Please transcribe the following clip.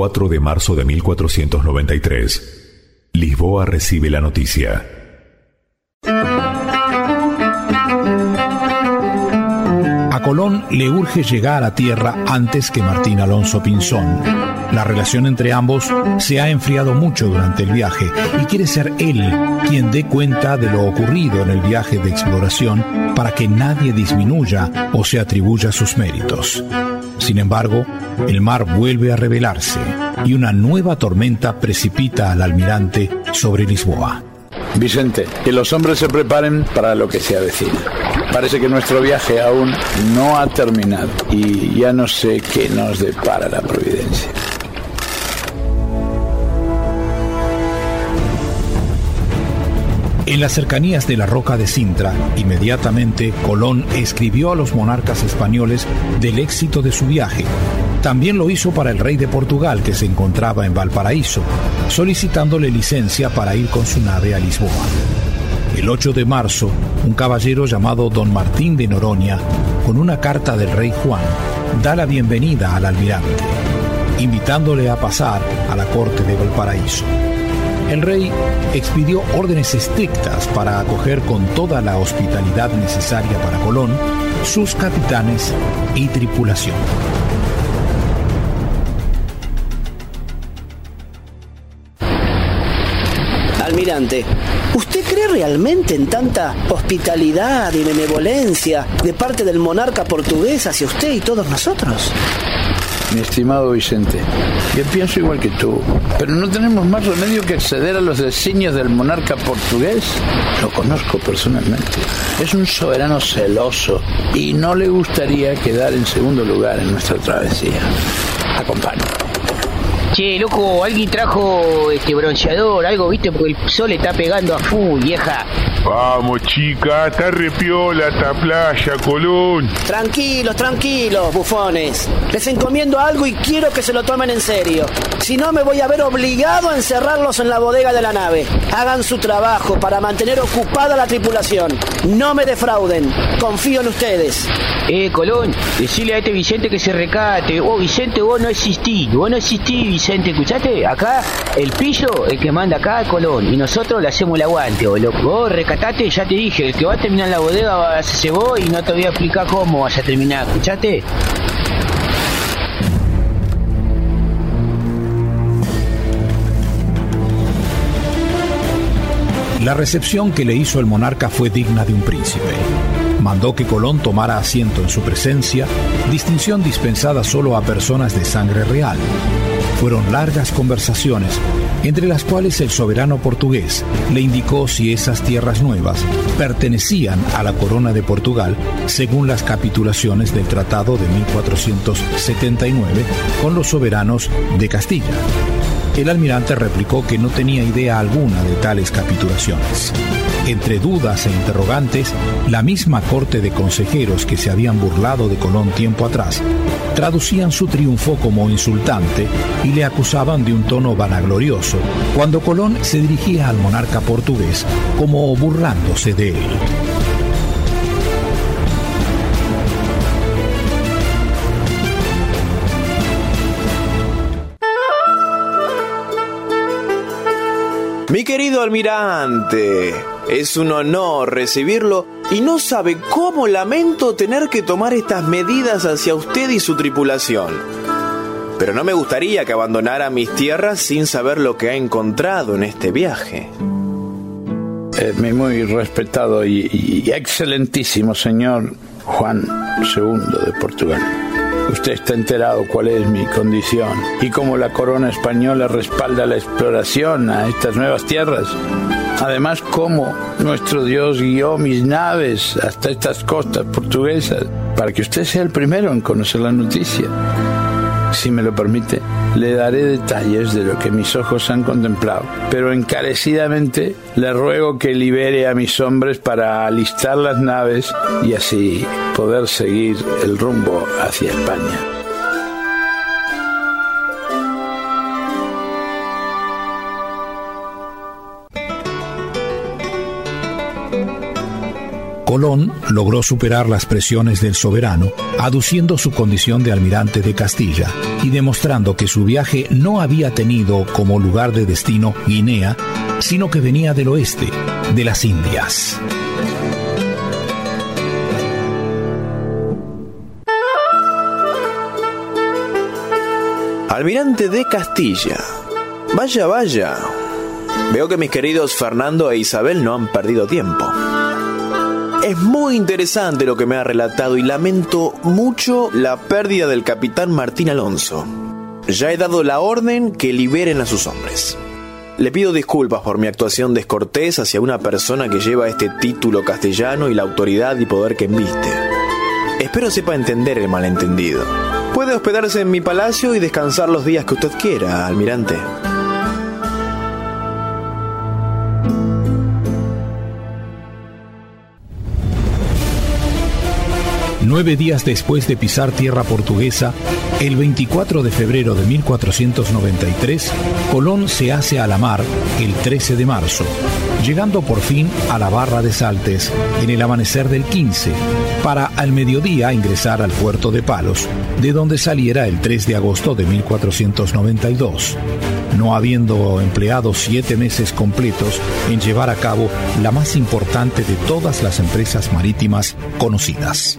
4 de marzo de 1493. Lisboa recibe la noticia. A Colón le urge llegar a tierra antes que Martín Alonso Pinzón. La relación entre ambos se ha enfriado mucho durante el viaje y quiere ser él quien dé cuenta de lo ocurrido en el viaje de exploración para que nadie disminuya o se atribuya sus méritos. Sin embargo, el mar vuelve a revelarse y una nueva tormenta precipita al almirante sobre Lisboa. Vicente, que los hombres se preparen para lo que se avecina. Parece que nuestro viaje aún no ha terminado y ya no sé qué nos depara la providencia. En las cercanías de la roca de Sintra, inmediatamente Colón escribió a los monarcas españoles del éxito de su viaje. También lo hizo para el rey de Portugal que se encontraba en Valparaíso, solicitándole licencia para ir con su nave a Lisboa. El 8 de marzo, un caballero llamado don Martín de Noroña, con una carta del rey Juan, da la bienvenida al almirante, invitándole a pasar a la corte de Valparaíso el rey expidió órdenes estrictas para acoger con toda la hospitalidad necesaria para Colón, sus capitanes y tripulación. Almirante, ¿usted cree realmente en tanta hospitalidad y benevolencia de parte del monarca portugués hacia usted y todos nosotros? Mi estimado Vicente. Yo pienso igual que tú, pero no tenemos más remedio que acceder a los designios del monarca portugués. Lo conozco personalmente. Es un soberano celoso y no le gustaría quedar en segundo lugar en nuestra travesía. Acompaño. Che, loco, alguien trajo este bronceador, algo, viste, porque el sol está pegando a full, vieja. Vamos, chica, está repiola esta playa, Colón. Tranquilos, tranquilos, bufones. Les encomiendo algo y quiero que se lo tomen en serio. Si no, me voy a ver obligado a encerrarlos en la bodega de la nave. Hagan su trabajo para mantener ocupada la tripulación. No me defrauden. Confío en ustedes. Eh, Colón, decile a este Vicente que se recate. Oh, Vicente, vos no existís. Vos no existís, Vicente. ¿Escuchaste? Acá, el pillo, el que manda acá, Colón. Y nosotros le hacemos el aguante, oh, loco. Vos recatate, ya te dije. El que va a terminar la bodega va a hacerse vos y no te voy a explicar cómo vas a terminar. ¿Escuchaste? La recepción que le hizo el monarca fue digna de un príncipe. Mandó que Colón tomara asiento en su presencia, distinción dispensada solo a personas de sangre real. Fueron largas conversaciones, entre las cuales el soberano portugués le indicó si esas tierras nuevas pertenecían a la corona de Portugal según las capitulaciones del Tratado de 1479 con los soberanos de Castilla. El almirante replicó que no tenía idea alguna de tales capitulaciones. Entre dudas e interrogantes, la misma corte de consejeros que se habían burlado de Colón tiempo atrás traducían su triunfo como insultante y le acusaban de un tono vanaglorioso cuando Colón se dirigía al monarca portugués como burlándose de él. Mi querido almirante, es un honor recibirlo y no sabe cómo lamento tener que tomar estas medidas hacia usted y su tripulación. Pero no me gustaría que abandonara mis tierras sin saber lo que ha encontrado en este viaje. Eh, mi muy respetado y excelentísimo señor Juan II de Portugal. Usted está enterado cuál es mi condición y cómo la corona española respalda la exploración a estas nuevas tierras. Además, cómo nuestro Dios guió mis naves hasta estas costas portuguesas para que usted sea el primero en conocer la noticia. Si me lo permite, le daré detalles de lo que mis ojos han contemplado, pero encarecidamente le ruego que libere a mis hombres para alistar las naves y así poder seguir el rumbo hacia España. Colón logró superar las presiones del soberano, aduciendo su condición de almirante de Castilla y demostrando que su viaje no había tenido como lugar de destino Guinea, sino que venía del oeste, de las Indias. Almirante de Castilla. Vaya, vaya. Veo que mis queridos Fernando e Isabel no han perdido tiempo. Es muy interesante lo que me ha relatado y lamento mucho la pérdida del capitán Martín Alonso. Ya he dado la orden que liberen a sus hombres. Le pido disculpas por mi actuación descortés hacia una persona que lleva este título castellano y la autoridad y poder que enviste. Espero sepa entender el malentendido. Puede hospedarse en mi palacio y descansar los días que usted quiera, almirante. Nueve días después de pisar tierra portuguesa, el 24 de febrero de 1493, Colón se hace a la mar el 13 de marzo, llegando por fin a la barra de Saltes en el amanecer del 15, para al mediodía ingresar al puerto de Palos, de donde saliera el 3 de agosto de 1492, no habiendo empleado siete meses completos en llevar a cabo la más importante de todas las empresas marítimas conocidas.